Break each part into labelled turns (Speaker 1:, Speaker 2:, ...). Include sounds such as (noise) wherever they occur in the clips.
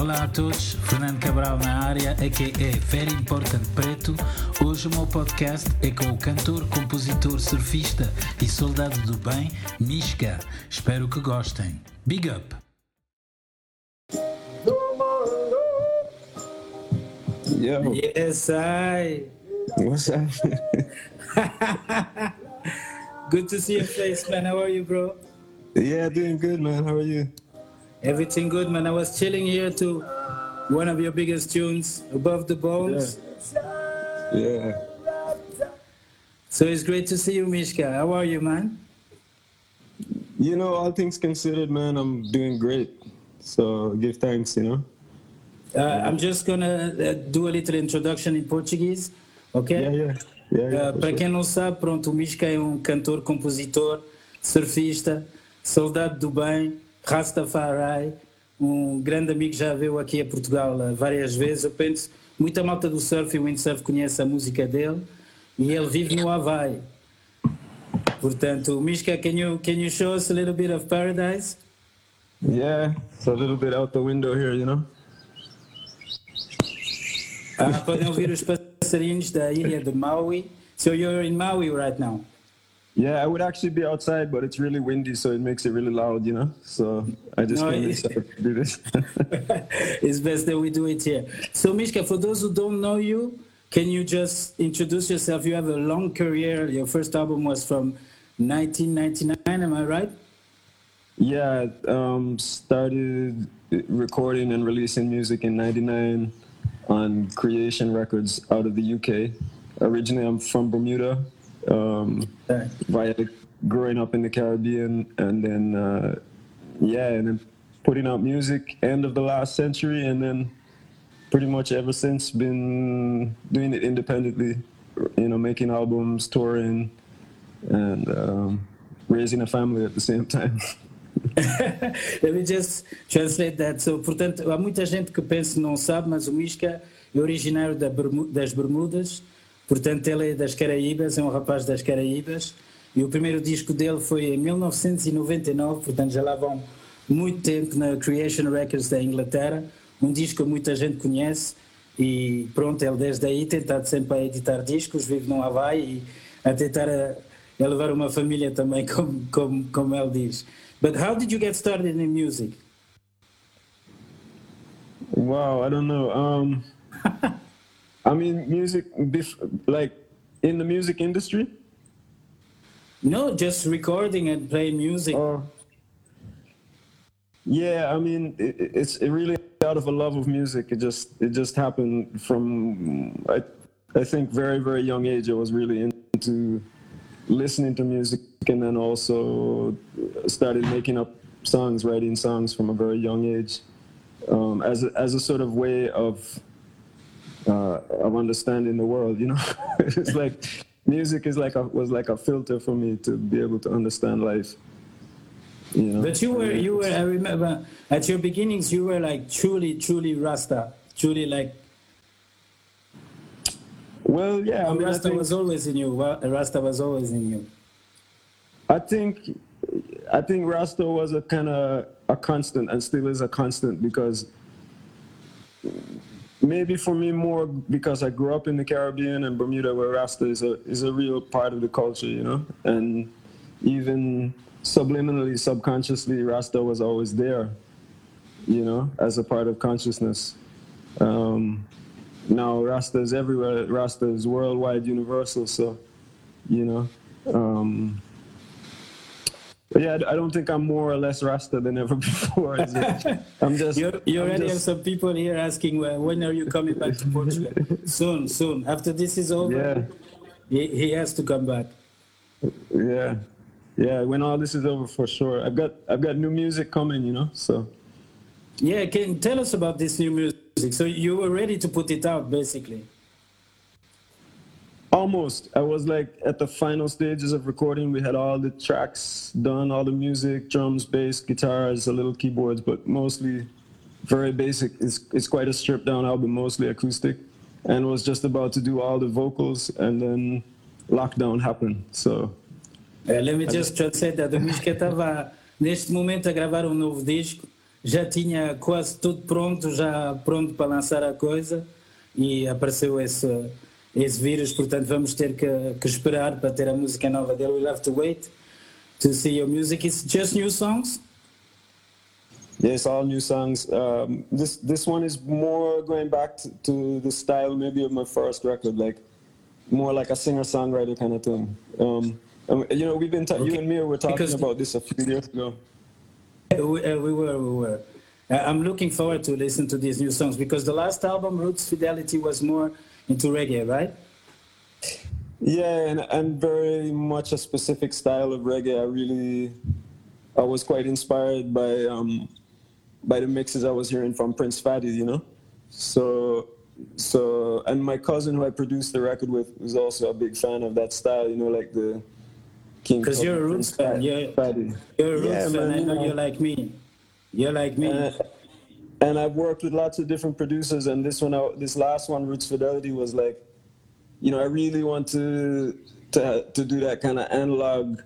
Speaker 1: Olá a todos, Fernando Cabral na área, a.k.a. Very Important Preto. Hoje o meu podcast é com o cantor, compositor, surfista e soldado do bem, Mishka. Espero que gostem. Big up!
Speaker 2: Yo,
Speaker 3: Yes, I.
Speaker 2: what's up? (laughs)
Speaker 3: Good to see your face, man. How are you, bro?
Speaker 2: yeah, doing good, man. How are you?
Speaker 3: Everything good, man. I was chilling here to one of your biggest tunes, Above the Bones.
Speaker 2: Yeah.
Speaker 3: So it's great to see you, Mishka. How are you, man?
Speaker 2: You know, all things considered, man, I'm doing great. So give thanks, you know?
Speaker 3: Uh, I'm just gonna uh, do a little introduction in Portuguese, okay?
Speaker 2: Yeah, yeah. Yeah, yeah.
Speaker 3: Uh, para quem não sabe, pronto, o Mishka é um cantor, compositor, surfista, soldado do bem, Rastafari, um grande amigo que já veio aqui a Portugal uh, várias vezes. Eu penso, muita malta do surf e windsurf conhece a música dele e ele vive no Havaí. Portanto, Mishka, can you, can you show us a little bit of paradise?
Speaker 2: Yeah, it's a little bit out the window here, you know?
Speaker 3: Ah, podem ouvir os passarinhos da ilha de Maui. So you're in Maui right now?
Speaker 2: Yeah, I would actually be outside, but it's really windy, so it makes it really loud, you know? So I just
Speaker 3: No, it-
Speaker 2: to do this. (laughs)
Speaker 3: it's best that we do it here. So, Mishka, for those who don't know you, can you just introduce yourself? You have a long career. Your first album was from 1999, am I right?
Speaker 2: Yeah, um, started recording and releasing music in '99 on Creation Records out of the UK. Originally, I'm from Bermuda. Um, via growing up in the Caribbean, and then uh, yeah, and then putting out music end of the last century, and then pretty much ever since been doing it independently. You know, making albums, touring, and um, raising a family at the same time. (laughs)
Speaker 3: Let me just translate that. So, portanto, há muita gente que pensa não sabe, mas o Mishka é originário das Bermudas, portanto, ele é das Caraíbas, é um rapaz das Caraíbas, e o primeiro disco dele foi em 1999, portanto, já lá vão muito tempo na Creation Records da Inglaterra, um disco que muita gente conhece, e pronto, ele desde aí tem estado sempre a editar discos, vive no Havaí e a tentar a, a levar uma família também, (laughs) como, como, como ele diz. But how did you get started in music?
Speaker 2: Wow, I don't know. Um, (laughs) I mean, music, like in the music industry.
Speaker 3: No, just recording and playing music.
Speaker 2: Oh. Yeah, I mean, it, it's it really out of a love of music. It just it just happened from I I think very very young age. I was really into listening to music, and then also started making up songs, writing songs from a very young age, um, as a, as a sort of way of uh, of understanding the world. You know, (laughs) it's like music is like a was like a filter for me to be able to understand life. You know?
Speaker 3: But you were, you were. I remember at your beginnings, you were like truly, truly Rasta, truly like.
Speaker 2: Well, yeah, I, mean, I,
Speaker 3: Rasta
Speaker 2: think,
Speaker 3: was always in you. Rasta was always in you.
Speaker 2: I think I think Rasta was a kind of a constant and still is a constant because maybe for me more because I grew up in the Caribbean and Bermuda where Rasta is a is a real part of the culture, you know, and even subliminally, subconsciously, Rasta was always there, you know, as a part of consciousness. Um, now Rasta is everywhere. Rasta is worldwide, universal. So, you know. Um, but yeah, I don't think I'm more or less Rasta than ever (laughs) before. is it? I'm just.
Speaker 3: You, you already have some people here asking well, when are you coming back to Portugal? (laughs) soon, soon. After this is over,
Speaker 2: Yeah,
Speaker 3: he, he has to come back.
Speaker 2: yeah, yeah. When all this is over, for sure. I've got I've got new music coming, you know. So
Speaker 3: Yeah, can tell us about this new music. So you were ready to put it out, basically.
Speaker 2: Almost, I was like at the final stages of recording. We had all the tracks done, all the music, drums, bass, guitars, a little keyboards, but mostly very basic. It's it's quite a stripped down album, mostly acoustic, and was just about to do all the vocals, and then lockdown happened. So
Speaker 3: Uh, let me just translate that. O Mishka estava neste momento a gravar um novo disco já tinha quase tudo pronto, já pronto para lançar a coisa e apareceu esse, esse vírus, portanto vamos ter que, que esperar para ter a música nova dele. We'll have to wait to see your music. It's just new songs?
Speaker 2: Yes, all new songs. Um, this this one is more going back to, to, the style maybe of my first record, like more like a singer songwriter kind of thing. Um, um, you know, we've been ta- okay. you and me were talking because about this a few years ago.
Speaker 3: We, uh, we were, we were. Uh, I'm looking forward to listen to these new songs because the last album, Roots Fidelity, was more into reggae, right?
Speaker 2: Yeah, and, and very much a specific style of reggae. I really, I was quite inspired by um, by the mixes I was hearing from Prince Fatty, you know. So, so, and my cousin who I produced the record with was also a big fan of that style, you know, like the
Speaker 3: King. Because you're a roots fan. You're, Fatty. you're a roots yeah, fan. Man, I know you're like me. You're like me.
Speaker 2: And, and I've worked with lots of different producers, and this one, this last one, Roots Fidelity, was like you know, I really want to to to do that kind of analog,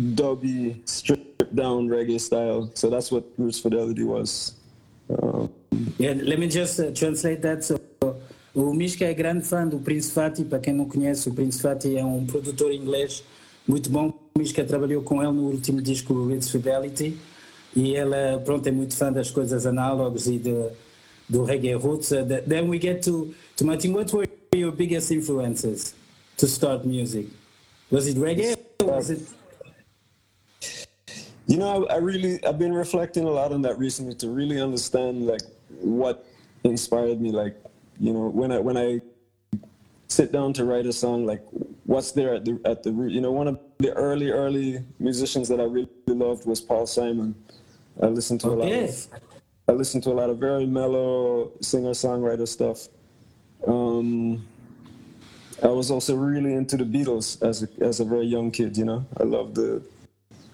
Speaker 2: dubby, stripped down reggae style. So that's what Roots Fidelity was. Um,
Speaker 3: yeah, let me just uh, translate that. So, o Mishka é grande fã do Prince Fatty. Para quem não conhece, o Prince Fatty é um produtor inglês muito bom. O Mishka trabalhou com ele no último disco Roots Fidelity. E ele, pronto, é muito fã das coisas análogas e de, do reggae roots. Uh, then we get to, to Martin, what were your biggest influences to start music? Was it reggae was it?
Speaker 2: You know, I, I really I've been reflecting a lot on that recently to really understand like what inspired me. Like, you know, when I when I sit down to write a song, like what's there at the at the root. You know, one of the early early musicians that I really loved was Paul Simon. I listen to a lot of I listen to a lot of very mellow singer songwriter stuff. Um, I was also really into the Beatles as a, as a very young kid. You know, I love the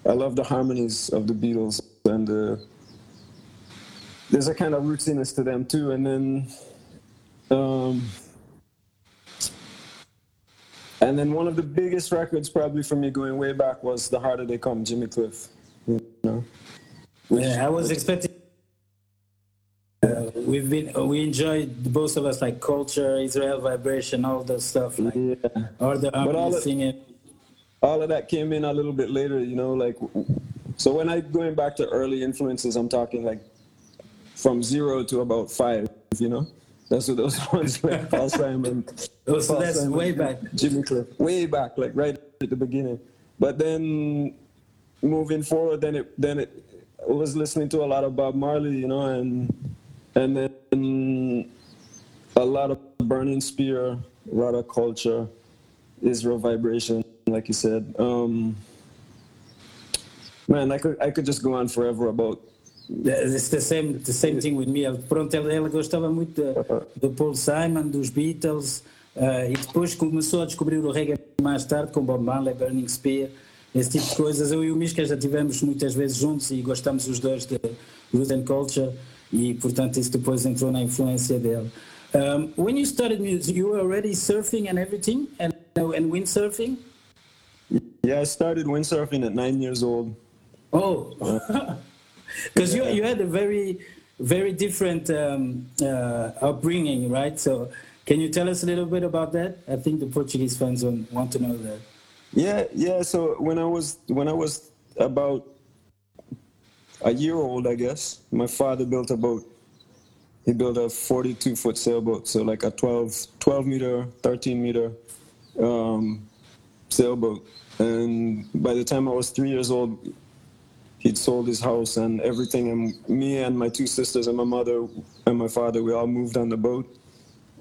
Speaker 2: I love the harmonies of the Beatles and the, there's a kind of rootiness to them too. And then um, and then one of the biggest records probably for me going way back was The Harder They Come, Jimmy Cliff. You know?
Speaker 3: Yeah, I was expecting uh, we've been we enjoyed both of us like culture, Israel vibration, all the stuff like yeah. all the all of, singing.
Speaker 2: All of that came in a little bit later, you know, like so when I going back to early influences, I'm talking like from zero to about five, you know. That's what those (laughs) ones like Paul Simon.
Speaker 3: oh, so Paul that's Simon, way back.
Speaker 2: Jimmy Cliff, way back, like right at the beginning. But then moving forward, then it then it was listening to a lot of Bob Marley, you know, and and then a lot of burning spear, a lot of culture, Israel vibration, like you said. Um, man, I could I could just go on forever about.
Speaker 3: It's the same the same thing with me. Pronto, ela, ela gostava muito de, de Paul Simon, dos Beatles, uh, e depois começou a descobrir o reggae mais tarde com Bob Marley, Burning Spear, esse tipo de coisas. Eu e o Mishka já tivemos muitas vezes juntos e gostamos os dois de and Culture. e portanto isso depois entrou na influência dele. Um, when you started music, you were already surfing and everything, and, and windsurfing.
Speaker 2: Yeah, I started windsurfing at nine years old.
Speaker 3: Oh, (laughs) because yeah. you you had a very very different um, uh, upbringing, right? So, can you tell us a little bit about that? I think the Portuguese fans want to know that.
Speaker 2: Yeah, yeah. So when I was when I was about a year old, I guess, my father built a boat. He built a 42 foot sailboat, so like a 12, 12 meter, 13 meter um, sailboat. And by the time I was three years old, he'd sold his house and everything. And me and my two sisters and my mother and my father, we all moved on the boat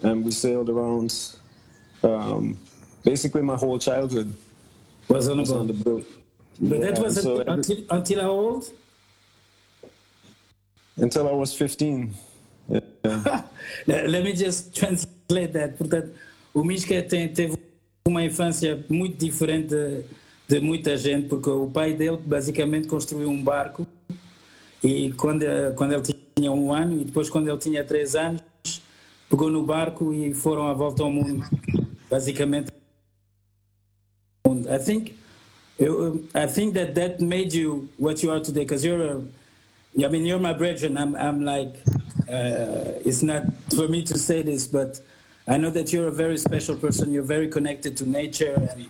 Speaker 2: and we sailed around um, basically my whole childhood.
Speaker 3: Was on, was on the boat. But yeah, that was so until, until how old?
Speaker 2: until I was 15. Yeah. (laughs)
Speaker 3: Let me just translate that. Portanto, o Misca tem, teve uma infância muito diferente de, de, muita gente, porque o pai dele basicamente construiu um barco e quando, quando ele tinha um ano e depois quando ele tinha três anos pegou no barco e foram à volta ao mundo, basicamente. I think I think that that made you what you are today because you're a I mean, you're my brethren. I'm, I'm like, uh, it's not for me to say this, but I know that you're a very special person. You're very connected to nature and,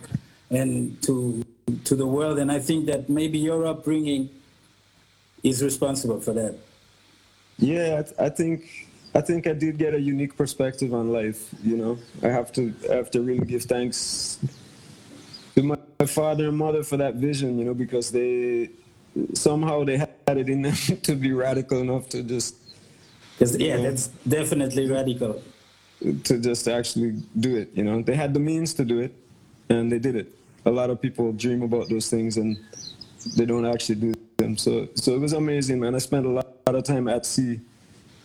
Speaker 3: and to, to the world. And I think that maybe your upbringing is responsible for that.
Speaker 2: Yeah, I, I think I think I did get a unique perspective on life. You know, I have to I have to really give thanks to my, father and mother for that vision. You know, because they somehow they had it in them (laughs) to be radical enough to just.
Speaker 3: Yeah, know, that's definitely radical.
Speaker 2: To just actually do it, you know, they had the means to do it, and they did it. A lot of people dream about those things and they don't actually do them. So, so it was amazing, man. I spent a lot of time at sea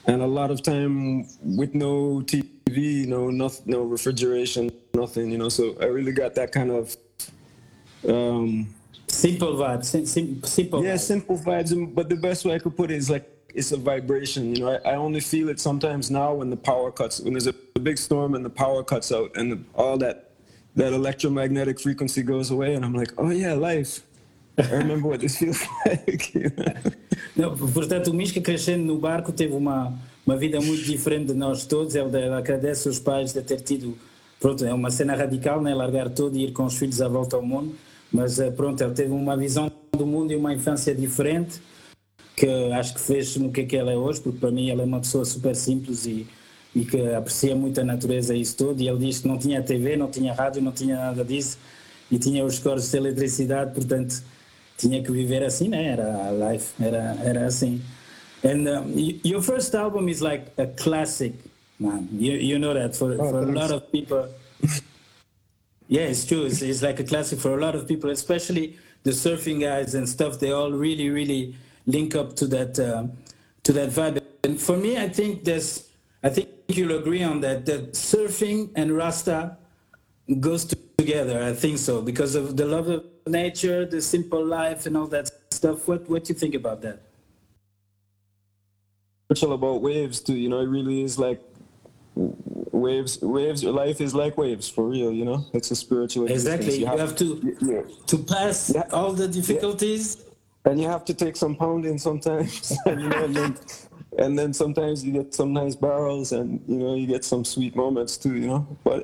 Speaker 2: and a lot of time with no TV, no nothing, no refrigeration, nothing. You know, so I really got that kind of um,
Speaker 3: simple vibes. Sim, simple.
Speaker 2: Yeah, vibes. simple vibes. But the best way I could put it is like it's a vibration. You know, I, I only feel it sometimes now when the power cuts, when there's a, a big storm and the power cuts out, and the, all that that electromagnetic frequency goes away, and I'm like, oh yeah, life. I remember what this (laughs) feels like.
Speaker 3: Não, portanto, o Mishka crescendo no barco teve uma, uma vida muito diferente de nós todos. Ele, ele agradece aos pais de ter tido. Pronto, é uma cena radical, né? largar tudo e ir com os filhos à volta ao mundo. Mas eh, pronto, ele teve uma visão do mundo e uma infância diferente que acho que fez no que é que ele é hoje, porque para mim ele é uma pessoa super simples e, e que aprecia muito a natureza e isso tudo. E ele disse que não tinha TV, não tinha rádio, não tinha nada disso e tinha os cores de eletricidade, portanto tinha que viver assim, né? Era a life, era, era assim. And um, your first album is like a classic, man. You, you know that for, oh, for a lot of people. (laughs) yeah, it's true. It's, it's like a classic for a lot of people, especially the surfing guys and stuff. They all really, really link up to that uh, to that vibe. And for me, I think there's, I think you'll agree on that. That surfing and Rasta goes together. I think so because of the love of nature, the simple life, and all that stuff. What what do you think about that?
Speaker 2: It's all about waves too. You know, it really is like waves. Waves. Life is like waves for real. You know, it's a spiritual.
Speaker 3: Exactly. You, have, have, to yeah. to pass yeah. all the difficulties.
Speaker 2: Yeah. And you have to take some pounding sometimes, (laughs) and, you know, and then, and then sometimes you get some nice barrels, and you know you get some sweet moments too. You know, but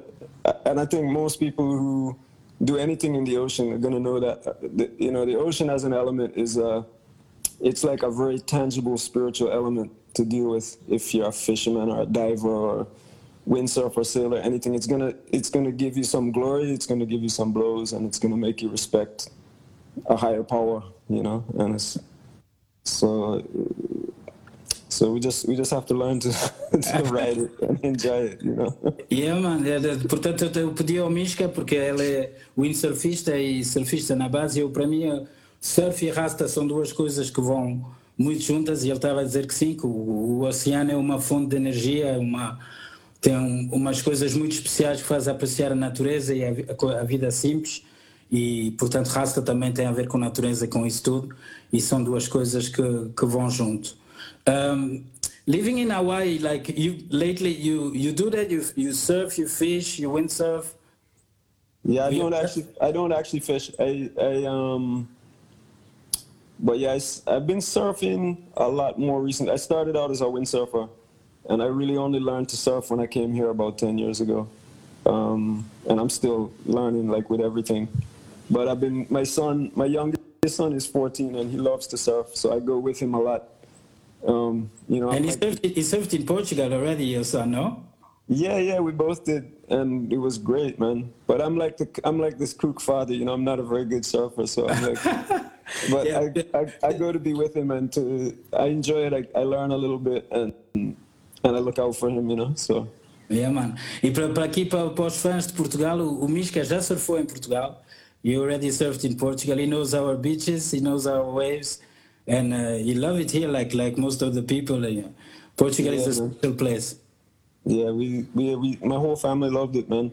Speaker 2: and I think most people who do anything in the ocean are going to know that uh, the, you know the ocean as an element is uh, it's like a very tangible spiritual element to deal with if you're a fisherman or a diver or windsurfer sailor anything it's gonna it's gonna give you some glory it's gonna give you some blows and it's gonna make you respect a higher power you know and it's so so we just we just have to learn to, (laughs) to ride it and enjoy it, you know.
Speaker 3: Yeah, man. Portanto, eu pedi ao Mishka porque ele é windsurfista e surfista na base. Eu para mim surf e rasta são duas coisas que vão muito juntas e ele estava a dizer que sim, que o, o oceano é uma fonte de energia, uma tem um, umas coisas muito especiais que faz apreciar a natureza e a, vida simples e portanto rasta também tem a ver com natureza com isso tudo e são duas coisas que, que vão junto um, living in Hawaii, like you lately, you you do that. You you surf, you fish, you windsurf.
Speaker 2: Yeah, I don't actually. I don't actually fish. I I um. But yeah, I, have been surfing a lot more recently. I started out as a windsurfer, and I really only learned to surf when I came here about ten years ago. Um, and I'm still learning, like with everything. But I've been. My son, my youngest son, is 14, and he loves to surf, so I go with him a lot um, you know,
Speaker 3: and he served, he served in Portugal already, your son, no?
Speaker 2: Yeah, yeah, we both did, and it was great, man. But I'm like the I'm like this kook father, you know. I'm not a very good surfer, so I'm like, (laughs) but yeah. I, I, I go to be with him and to I enjoy it. I, I learn a little bit and and I look out for him, you know. So.
Speaker 3: Yeah, man. E para, para aqui, para, para os fãs de Portugal, o, o Mishka já surfou em Portugal. He already surfed in Portugal. He knows our beaches, he knows our waves and uh, you love it here, like like most of the people. Uh, Portugal yeah, is a man. special place.
Speaker 2: Yeah, we, we we my whole family loved it, man.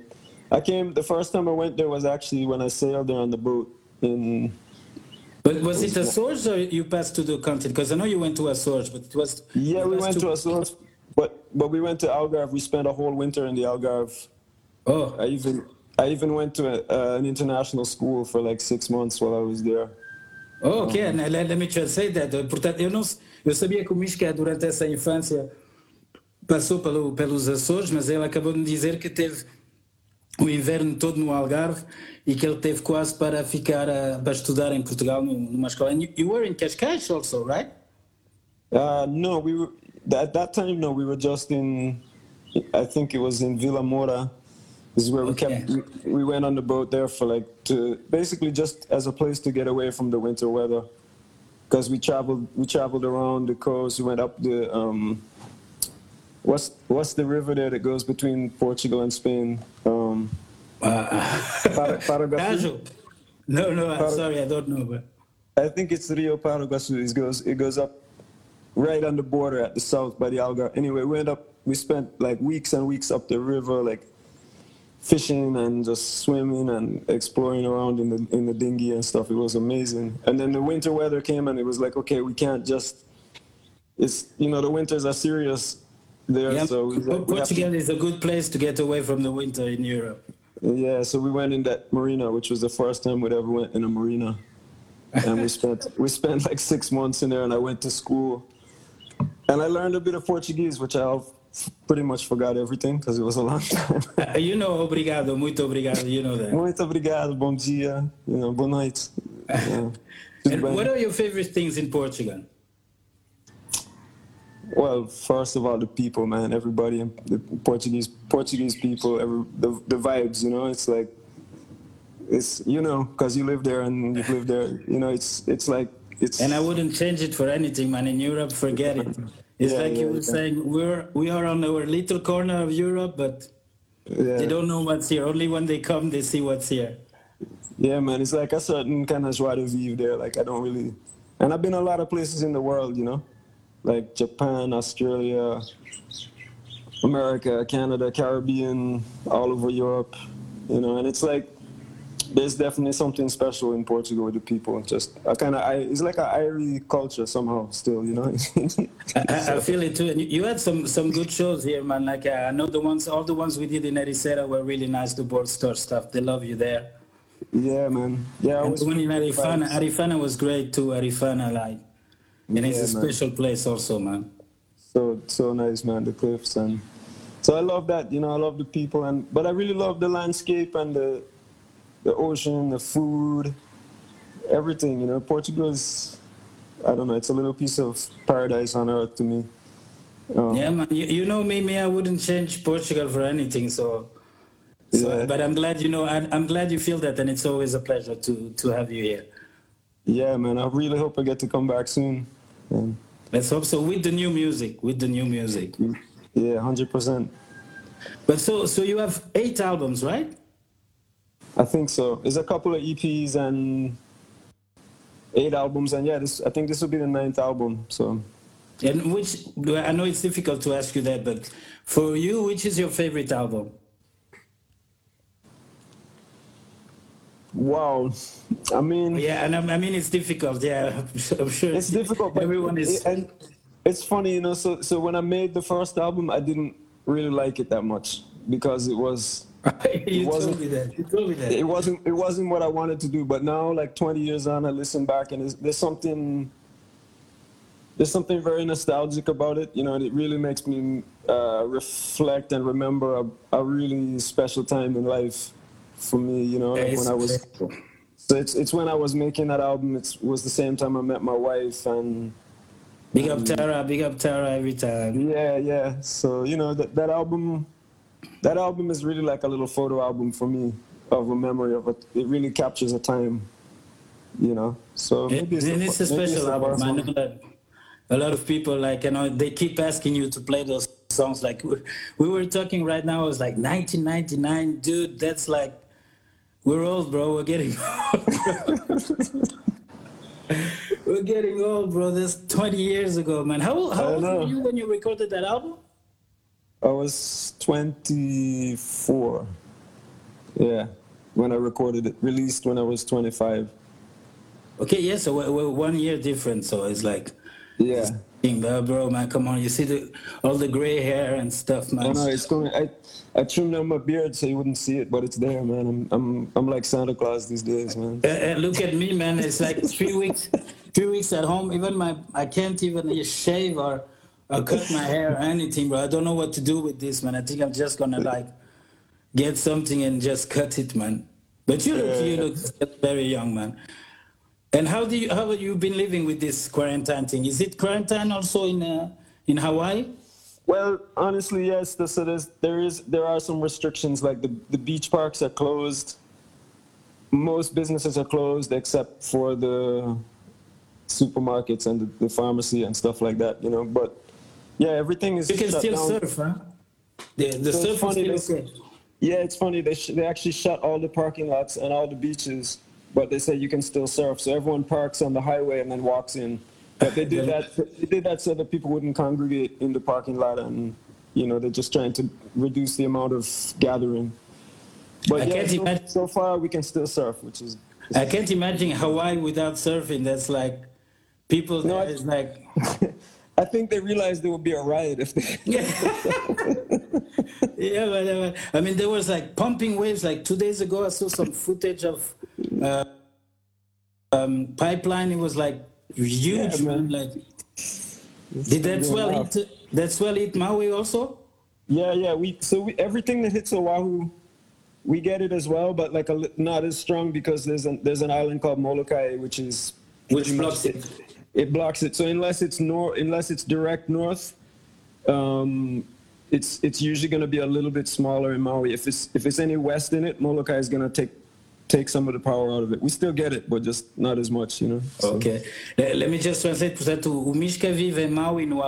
Speaker 2: I came the first time I went there was actually when I sailed there on the boat in.
Speaker 3: But was it Azores or you passed to the continent? Because I know you went to Azores, but it was.
Speaker 2: Yeah, we went to, to Azores, but but we went to Algarve. We spent a whole winter in the Algarve.
Speaker 3: Oh.
Speaker 2: I even I even went to a, uh, an international school for like six months while I was there.
Speaker 3: Oh, ok, um, let, let me translate that. Portanto, eu, não, eu sabia que o Mishka, durante essa infância, passou pelo, pelos Açores, mas ele acabou de me dizer que teve o inverno todo no Algarve e que ele teve quase para ficar a, para estudar em Portugal numa escola. And you, you were in Cascais also, right?
Speaker 2: Uh, no, we were at that time. No, we were just in. I think it was in Vilamoura. This is where we kept. We, we went on the boat there for like to basically just as a place to get away from the winter weather, because we traveled. We traveled around the coast. We went up the. Um, what's what's the river there that goes between Portugal and Spain? Um,
Speaker 3: uh, No, no, I'm sorry, I don't know. But
Speaker 2: I think it's Rio Paraguaçu. It goes it goes up right on the border at the south by the Algarve. Anyway, we end up we spent like weeks and weeks up the river, like fishing and just swimming and exploring around in the in the dinghy and stuff. It was amazing. And then the winter weather came and it was like, okay, we can't just. It's you know the winters are serious there. Yeah, so we,
Speaker 3: Portugal is a good place to get away from the winter in Europe.
Speaker 2: Yeah, so we went in that marina, which was the first time we'd ever went in a marina, and we (laughs) spent we spent like six months in there. And I went to school, and I learned a bit of Portuguese, which I pretty much forgot everything because it was a long (laughs) time.
Speaker 3: Uh, you know, obrigado, muito obrigado. You know that.
Speaker 2: Muito obrigado, bom dia, you know, boa noite. (laughs)
Speaker 3: Yeah. and what are your favorite things in Portugal?
Speaker 2: Well, first of all, the people, man. Everybody, the Portuguese Portuguese people, every, the the vibes. You know, it's like it's you know because you live there and you've lived there. You know, it's it's like it's.
Speaker 3: And I wouldn't change it for anything, man. In Europe, forget it. It's yeah, like yeah, you were yeah. saying, we're we are on our little corner of Europe, but they don't know what's here. Only when they come, they see what's here.
Speaker 2: Yeah, man. It's like a certain kind of joie de vivre there. Like I don't really, and I've been a lot of places in the world. You know like Japan, Australia, America, Canada, Caribbean, all over Europe, you know, and it's like there's definitely something special in Portugal with the people. Just a kind of, it's like an Irish culture somehow still, you know. (laughs)
Speaker 3: I, I, feel it too. And you had some some good shows here, man. Like uh, I know the ones, all the ones we did in Ericeira were really nice. The board store stuff, they love you there.
Speaker 2: Yeah, man. Yeah.
Speaker 3: And the one in Arifana, Arifana was great too. Arifana, like and it's a special place also, man.
Speaker 2: So so nice, man. The cliffs and so I love that. You know, I love the people and but I really love the landscape and the the ocean, the food, everything. You know, Portugal is I don't know. It's a little piece of paradise on earth to me.
Speaker 3: Um, yeah, man. You, you know me, me. I wouldn't change Portugal for anything. So. So, yeah. but I'm glad you know. I'm, I'm glad you feel that, and it's always a pleasure to to have you here.
Speaker 2: Yeah, man. I really hope I get to come back soon.
Speaker 3: Let's hope so. With the new music, with the new music.
Speaker 2: Yeah, hundred percent.
Speaker 3: But so, so you have eight albums, right?
Speaker 2: I think so. There's a couple of EPs and eight albums, and yeah, this I think this will be the ninth album. So.
Speaker 3: And which I know it's difficult to ask you that, but for you, which is your favorite album?
Speaker 2: Wow, I mean,
Speaker 3: yeah, and I mean it's difficult. Yeah, (laughs) I'm sure
Speaker 2: it's difficult. But
Speaker 3: everyone is.
Speaker 2: And it's funny, you know. So, so when I made the first album, I didn't really like it that much because it was. (laughs)
Speaker 3: you it told me that. You told me that.
Speaker 2: It wasn't. It wasn't what I wanted to do. But now, like 20 years on, I listen back and there's something. There's something very nostalgic about it, you know, and it really makes me uh, reflect and remember a, a really special time in life for me, you know, like when I was. So it's it's when I was making that album. It was the same time I met my wife and.
Speaker 3: Big up Tara, big up Tara every time.
Speaker 2: Yeah, yeah. So you know that that album, that album is really like a little photo album for me of a memory of it. It really captures a time, you know. So maybe it's,
Speaker 3: a, it's a special album. I know that a lot of people like you know they keep asking you to play those songs. Like we were talking right now, it was like 1999, dude. That's like we're old, bro. We're getting (laughs) old. We're getting old, bro. This 20 years ago, man. How, how old were you when you recorded that album?
Speaker 2: I was 24. Yeah, when I recorded it. Released when I was 25.
Speaker 3: Okay, yeah, so we're, we're one year different. So it's like,
Speaker 2: yeah.
Speaker 3: uh, bro, man. Come on, you see the all the gray hair and stuff, man.
Speaker 2: I know it's going. I I trimmed down my beard so you wouldn't see it, but it's there, man. I'm I'm I'm like Santa Claus these days, man.
Speaker 3: Uh, uh, look at me, man. It's like three weeks, three weeks at home. Even my I can't even shave or, or cut my hair or anything, bro. I don't know what to do with this, man. I think I'm just gonna like get something and just cut it, man. But you look you look very young, man. And how do you how have you been living with this quarantine thing? Is it quarantine also in uh, in Hawaii?
Speaker 2: Well, honestly, yes. So there's, there is there are some restrictions. Like the the beach parks are closed. Most businesses are closed except for the supermarkets and the, the pharmacy and stuff like that. You know, but yeah, everything is.
Speaker 3: You can
Speaker 2: shut
Speaker 3: still
Speaker 2: down.
Speaker 3: surf, huh? The the
Speaker 2: So it's
Speaker 3: surf is still okay.
Speaker 2: Yeah, it's funny. They sh- they actually shut all the parking lots and all the beaches, but they say you can still surf. So everyone parks on the highway and then walks in. But they did (laughs) that. They did that so that people wouldn't congregate in the parking lot, and you know they're just trying to reduce the amount of gathering. But
Speaker 3: I
Speaker 2: yeah,
Speaker 3: can't
Speaker 2: so,
Speaker 3: imagine-
Speaker 2: so far we can still surf, which is
Speaker 3: I can't imagine Hawaii without surfing. That's like people
Speaker 2: No,
Speaker 3: there
Speaker 2: I-
Speaker 3: like (laughs)
Speaker 2: I think they realized there would be a riot if they. (laughs)
Speaker 3: yeah, yeah but, uh, I mean there was like pumping waves. Like two days ago, I saw some footage of uh, um, pipeline. It was like huge,
Speaker 2: Yeah,
Speaker 3: man. Like did that swell hit? That swell hit Maui also?
Speaker 2: Yeah, yeah. We so we, everything that hits Oahu, we get it as well, but like a, not as strong because there's an there's an island called Molokai, which is
Speaker 3: Which blocks it.
Speaker 2: It blocks it. So unless it's north, unless it's direct north, um, it's it's usually going to be a little bit smaller in Maui. If it's if it's any west in it, Molokai is going to take take some of the power out of it. We still get it, but just not as much, you know. So-
Speaker 3: Ok. Let me just translate. Portanto, o Mishka vive em Maui, no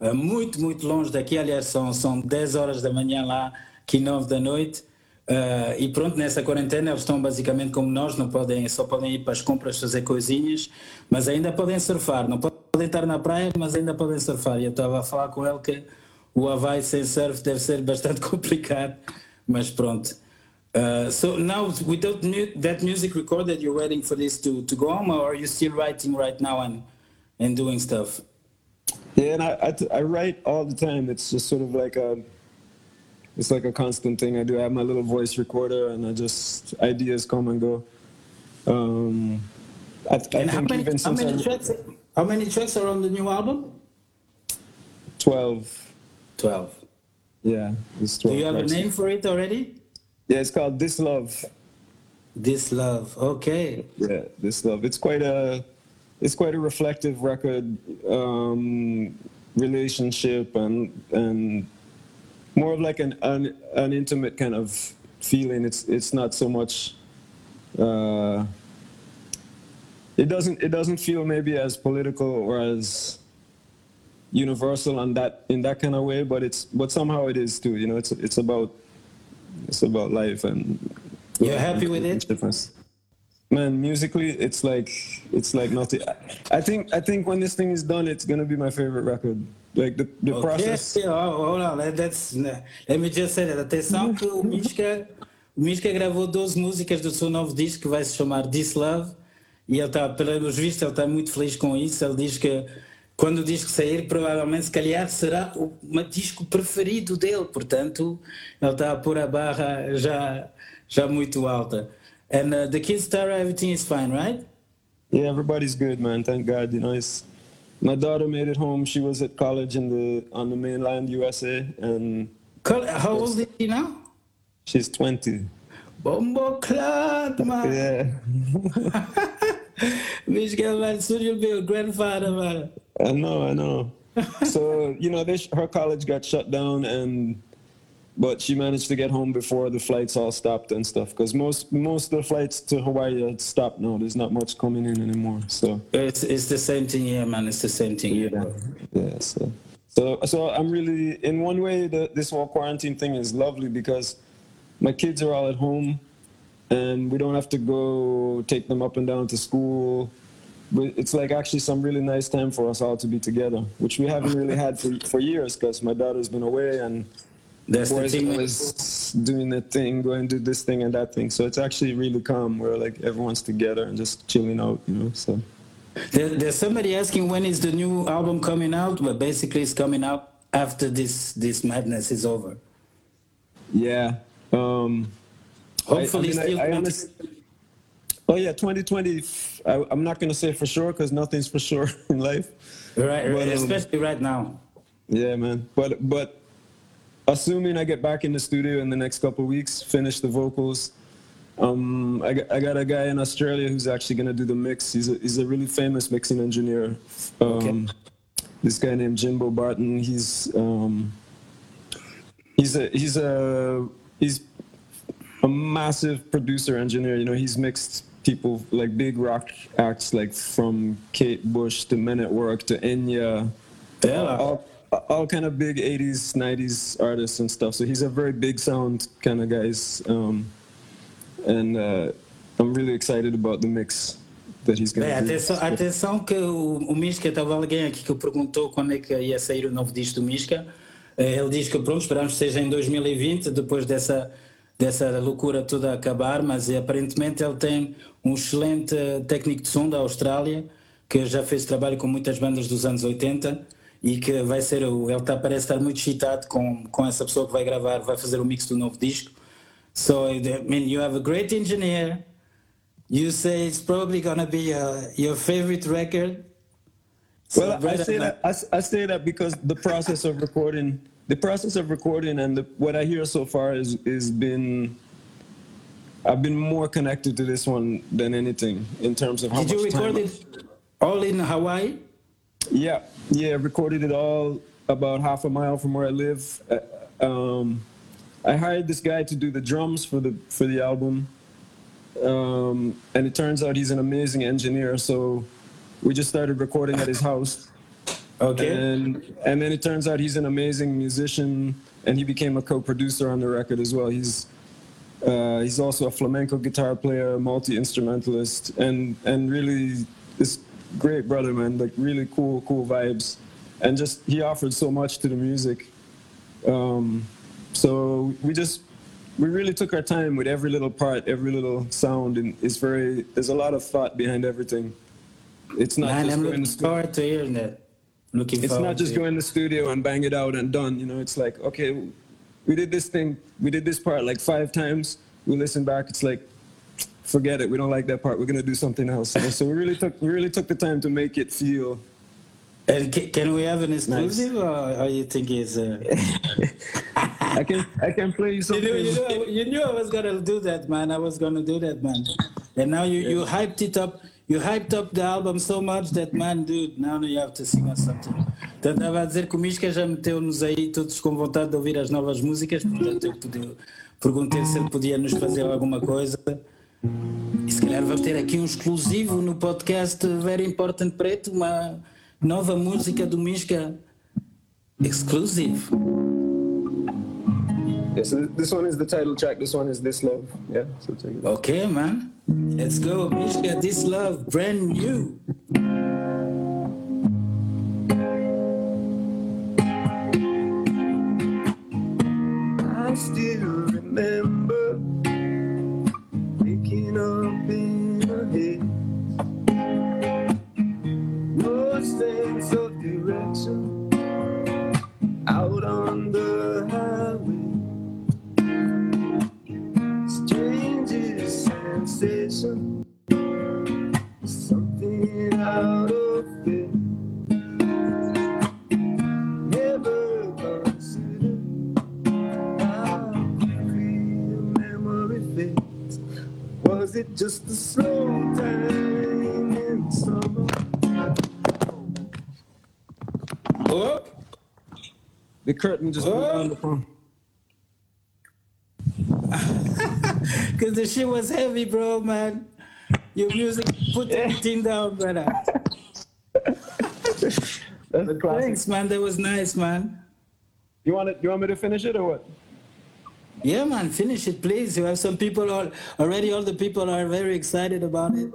Speaker 3: eh, muito, muito longe daqui. Aliás, são, são 10 horas da manhã lá, aqui 9 da noite. Eh, e pronto, nessa quarentena eles estão basicamente como nós, não podem, só podem ir para as compras fazer coisinhas, mas ainda podem surfar. Não podem estar na praia, mas ainda podem surfar. E eu estava a falar com ele que o Havaí sem surf deve ser bastante (laughs) complicado, mas pronto. Uh, so now, without that music recorded, you're waiting for this to, to go home, or are you still writing right now and, and doing stuff?
Speaker 2: Yeah, and I, I, I write all the time. It's just sort of like a, it's like a constant thing I do. I have my little voice recorder, and I just ideas come and go. Um, I, I
Speaker 3: And how
Speaker 2: think
Speaker 3: many,
Speaker 2: even
Speaker 3: how many tracks? How many tracks are on the new album?
Speaker 2: twelve,
Speaker 3: Twelve.
Speaker 2: yeah, it's
Speaker 3: Do you have a name for it already?
Speaker 2: Yeah, it's called This Love.
Speaker 3: This love. Okay.
Speaker 2: Yeah, This Love. It's quite a, it's quite a reflective record, um, relationship and and more of like an, an an intimate kind of feeling. It's it's not so much. Uh, it doesn't it doesn't feel maybe as political or as universal on that in that kind of way, but it's but somehow it is too. You know, it's it's about it's about life and.
Speaker 3: You're happy with it?
Speaker 2: Difference. Man, musically, it's like it's like nothing. I- I think I think when this thing is done, it's gonna be my favorite record. Like the the
Speaker 3: Okay.
Speaker 2: process.
Speaker 3: Oh, hold on. Let, that's, let me just say that. Atenção que o Mishka, o Mishka gravou 12 músicas do seu novo disco que vai se chamar This Love e ele está, pelos vistos, ele está muito feliz com isso. Ele diz que quando o disco sair, provavelmente, se calhar, será o o disco preferido dele. Portanto, ele está a pôr a barra já, já muito alta. And uh, the kids, Tara, everything is fine, right?
Speaker 2: Yeah, everybody's good, man. Thank God. You know, it's my daughter made it home. She was at college in the on the mainland USA, and
Speaker 3: How old is she now?
Speaker 2: she's 20.
Speaker 3: Bombo Clot, man.
Speaker 2: Yeah, (laughs)
Speaker 3: Mishka, man, soon you'll be a grandfather, man.
Speaker 2: I know, I know. so you know, they, her college got shut down, and but she managed to get home before the flights all stopped and stuff. Because most most of the flights to Hawaii had stopped now. There's not much coming in anymore. So
Speaker 3: It's, it's the same thing here, man. It's the same thing here.
Speaker 2: yeah, so so so I'm really in one way the, this whole quarantine thing is lovely because my kids are all at home, and we don't have to go take them up and down to school. But it's like actually some really nice time for us all to be together, which we haven't really had for, for years because my daughter's been away and
Speaker 3: That's the
Speaker 2: boys
Speaker 3: thing.
Speaker 2: always doing their thing, going to do this thing and that thing. So it's actually really calm where like everyone's together and just chilling out, you know. So
Speaker 3: There, there's somebody asking when is the new album coming out, but basically it's coming out after this this madness is over.
Speaker 2: Yeah. Um,
Speaker 3: Hopefully,
Speaker 2: I, I mean,
Speaker 3: still.
Speaker 2: I, I honest- oh yeah, 2020. I, I'm not gonna say for sure because nothing's for sure (laughs) in life.
Speaker 3: right, right,
Speaker 2: um,
Speaker 3: especially right now.
Speaker 2: Yeah, man. But but assuming I get back in the studio in the next couple of weeks, finish the vocals. Um, I got, I got a guy in Australia who's actually gonna do the mix. He's a, he's a really famous mixing engineer. Um,
Speaker 3: Okay.
Speaker 2: This guy named Jimbo Barton. He's um, he's a he's a he's a massive producer engineer. You know, he's mixed people like big rock acts like from Kate Bush to Men at Work to Enya
Speaker 3: Yeah.
Speaker 2: all, all kind of big 80s 90s artists and stuff. So he's a very big sound kind of guys um, and uh, i'm really excited about the mix that he's gonna do.
Speaker 3: atenção, atenção que o, o Misca, estava alguém aqui que perguntou quando é que ia sair o novo disco do Misca. Eh, Ele diz que pronto, esperamos que seja em 2020, depois dessa, dessa loucura toda acabar, mas eh, aparentemente ele tem um excelente técnico de som da Austrália, que já fez trabalho com muitas bandas dos anos 80 e que vai ser, o, ele tá, parece estar muito excitado com, com essa pessoa que vai gravar, vai fazer o mix do novo disco. So, I mean, you have a great engineer, You say it's probably gonna be uh, your favorite record. So,
Speaker 2: well i say that I, s- I say that because the process of recording the process of recording and the, what i hear so far is is been i've been more connected to this one than anything in terms of how
Speaker 3: Did you
Speaker 2: much time
Speaker 3: record it all in Hawaii?
Speaker 2: Yeah, yeah, recorded it all about half a mile from where I live. Uh, um, I hired this guy to do the drums for the for the album, um, and it turns out he's an amazing engineer. So we just started recording at his house,
Speaker 3: Okay.
Speaker 2: and and then it turns out he's an amazing musician, and he became a co-producer on the record as well. He's uh, he's also a flamenco guitar player, multi instrumentalist, and and really this great brother, man. Like really cool, cool vibes, and just he offered so much to the music. Um, so we just we really took our time with every little part, every little sound, and it's very there's a lot of thought behind everything. It's not
Speaker 3: Man,
Speaker 2: just
Speaker 3: I'm
Speaker 2: going
Speaker 3: looking
Speaker 2: to
Speaker 3: forward to hearing that. Looking
Speaker 2: It's not just going to the studio and bang it out and done. You know, it's like okay, we did this thing, we did this part like five times. We listen back, it's like, forget it. We don't like that part. We're gonna do something else. You know, so we really took we really took the time to make it feel.
Speaker 3: And ca- can we have an exclusive, or, or you think it's? Uh...
Speaker 2: I can I can play you
Speaker 3: you,
Speaker 2: something.
Speaker 3: knew, you, knew, you knew I was gonna do that, man. I was gonna do that, man. And now you, you hyped it up. You hyped up the album so much that, man, dude, now you have to sing us something. Então, estava a dizer que o Misca já meteu-nos aí todos com vontade de ouvir as novas músicas, portanto, eu pedi- perguntei se ele podia nos fazer alguma coisa. E se calhar vamos ter aqui um exclusivo no podcast Very Important Preto, uma nova música do Misca exclusive.
Speaker 2: Yeah, so this one is the title track. This one is This Love. Yeah. So check it out.
Speaker 3: Okay, man. Let's go. Mishka, this love, brand new.
Speaker 2: Curtain just went down the phone. (laughs)
Speaker 3: because the shit was heavy, bro, man. Your music put everything down, brother. (laughs)
Speaker 2: That's classic.
Speaker 3: Thanks, man. That was nice, man.
Speaker 2: You want it? You want me to finish it or what?
Speaker 3: Yeah, man. Finish it, please. You have some people all, already. All the people are very excited about it.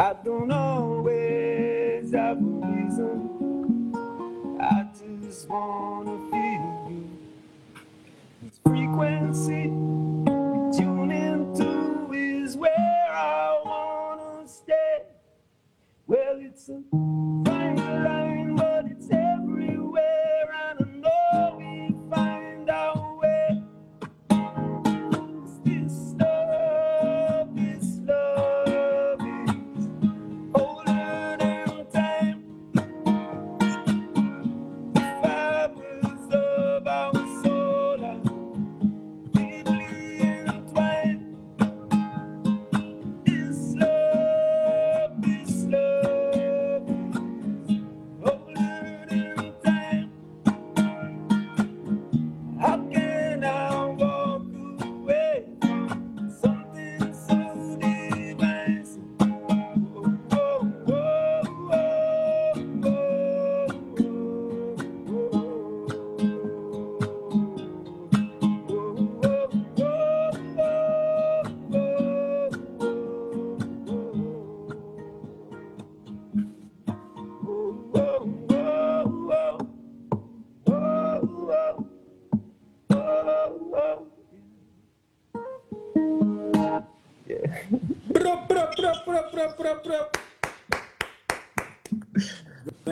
Speaker 2: I don't always have a reason. I just wanna feel you. This frequency we tune into is where I wanna stay. Well, it's a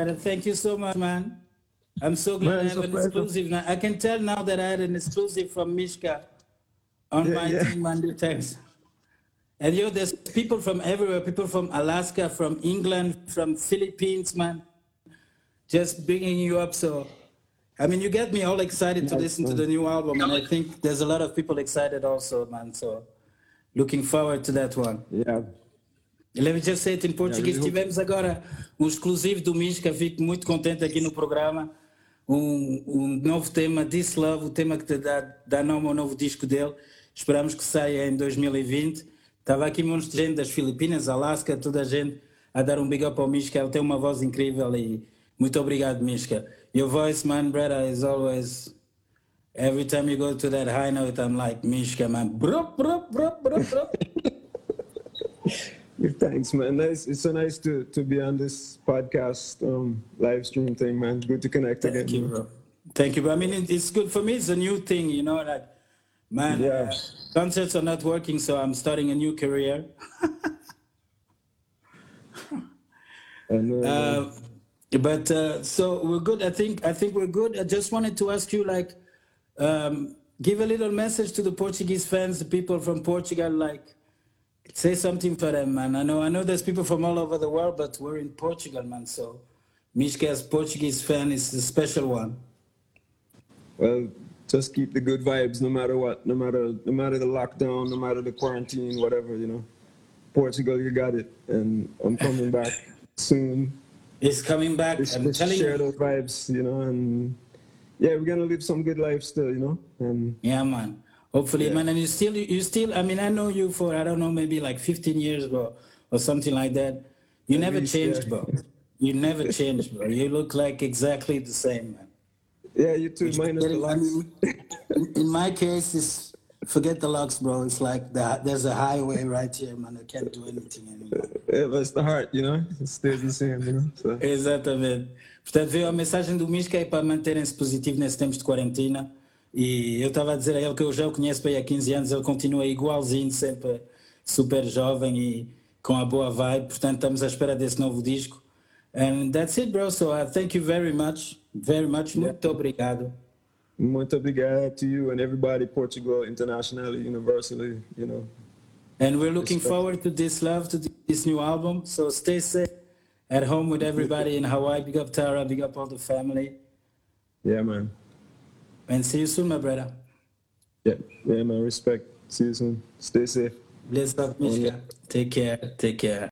Speaker 3: Brother, thank you so much, man. I'm so glad
Speaker 2: Man,
Speaker 3: I have an
Speaker 2: pleasure.
Speaker 3: exclusive now. I can tell now that I had an exclusive from Mishka on
Speaker 2: Yeah,
Speaker 3: my
Speaker 2: yeah.
Speaker 3: team Monday Text. And yo, there's people from everywhere, people from Alaska, from England, from Philippines, man. Just bringing you up. So, I mean, you get me all excited to listen to the new album. And I think there's a lot of people excited also, man. So, looking forward to that one.
Speaker 2: Yeah.
Speaker 3: Let me say it in
Speaker 2: hope-
Speaker 3: Tivemos agora um exclusivo do Misca, fico muito contente aqui no programa. Um, um novo tema, This Love, o tema que te dá, dá nome ao novo disco dele. Esperamos que saia em 2020. Estava aqui um monte de gente das Filipinas, Alasca, toda a gente a dar um big up ao Misca. Ele tem uma voz incrível e muito obrigado, Misca. Your voice, man, brother, is always. Every time you go to that high note, I'm like, Mishka, man. Bro, bro, bro, bro, bro.
Speaker 2: Thanks, man. Nice. It's so nice to, to be on this podcast um, live stream thing, man. Good to connect
Speaker 3: Thank
Speaker 2: again.
Speaker 3: Thank you, bro. Thank you, bro. I mean, it- it's good for me. It's a new thing, you know. Like, man,
Speaker 2: Yeah.
Speaker 3: uh, concerts are not working, so I'm starting a new career. (laughs)
Speaker 2: Uh,
Speaker 3: but uh, so we're good. I think. I think we're good. I just wanted to ask you, like, um, give a little message to the Portuguese fans, the people from Portugal, like. Say something for them, man. I know, I know. There's people from all over the world, but we're in Portugal, man. So, Mishka's Portuguese fan is a special one.
Speaker 2: well, just keep the good vibes, no matter what, no matter no matter the lockdown, no matter the quarantine, whatever, you know. Portugal, you got it, and I'm coming back (laughs) soon.
Speaker 3: It's coming back.
Speaker 2: Let's,
Speaker 3: I'm
Speaker 2: let's
Speaker 3: telling
Speaker 2: share
Speaker 3: you.
Speaker 2: those vibes, you know, and yeah, we're gonna live some good life still, you know, and
Speaker 3: Yeah, man. Hopefully,
Speaker 2: Yeah.
Speaker 3: man. And you still, you still. I mean, I know you for I don't know, maybe like 15 years, bro, or something like that. You never changed,
Speaker 2: yeah.
Speaker 3: bro. You never (laughs) changed, bro. You look like exactly the same, man.
Speaker 2: yeah, you too, minus the
Speaker 3: I mean, in- my case, it's forget the locks, bro. It's like the, there's a highway right here, man. I can't do anything anymore.
Speaker 2: Yeah, but it's the heart, you know, it stays the same, you know. So
Speaker 3: Exatamente. Portanto, veio a mensagem do Mishka é para manterem-se positivos nesses tempos de quarentena. E eu estava a dizer a ele que eu já o conheço para aí há 15 anos, ele continua igualzinho, sempre super jovem e com a boa vibe. Portanto, estamos à espera desse novo disco. And that's it, bro. So I thank you very much. Very much. Muito obrigado.
Speaker 2: Muito obrigado to you and everybody, Portugal, internationally, universally, you know.
Speaker 3: And we're looking
Speaker 2: Respect.
Speaker 3: forward to this love, to this new album. So stay safe at home with everybody in Hawaii. Big up Tara, big up all the family.
Speaker 2: Yeah, man.
Speaker 3: And see you soon, my brother.
Speaker 2: Yeah, yeah, man. Respect. See you soon. Stay safe.
Speaker 3: Bless up, oh, Mishka. Take care. Take care.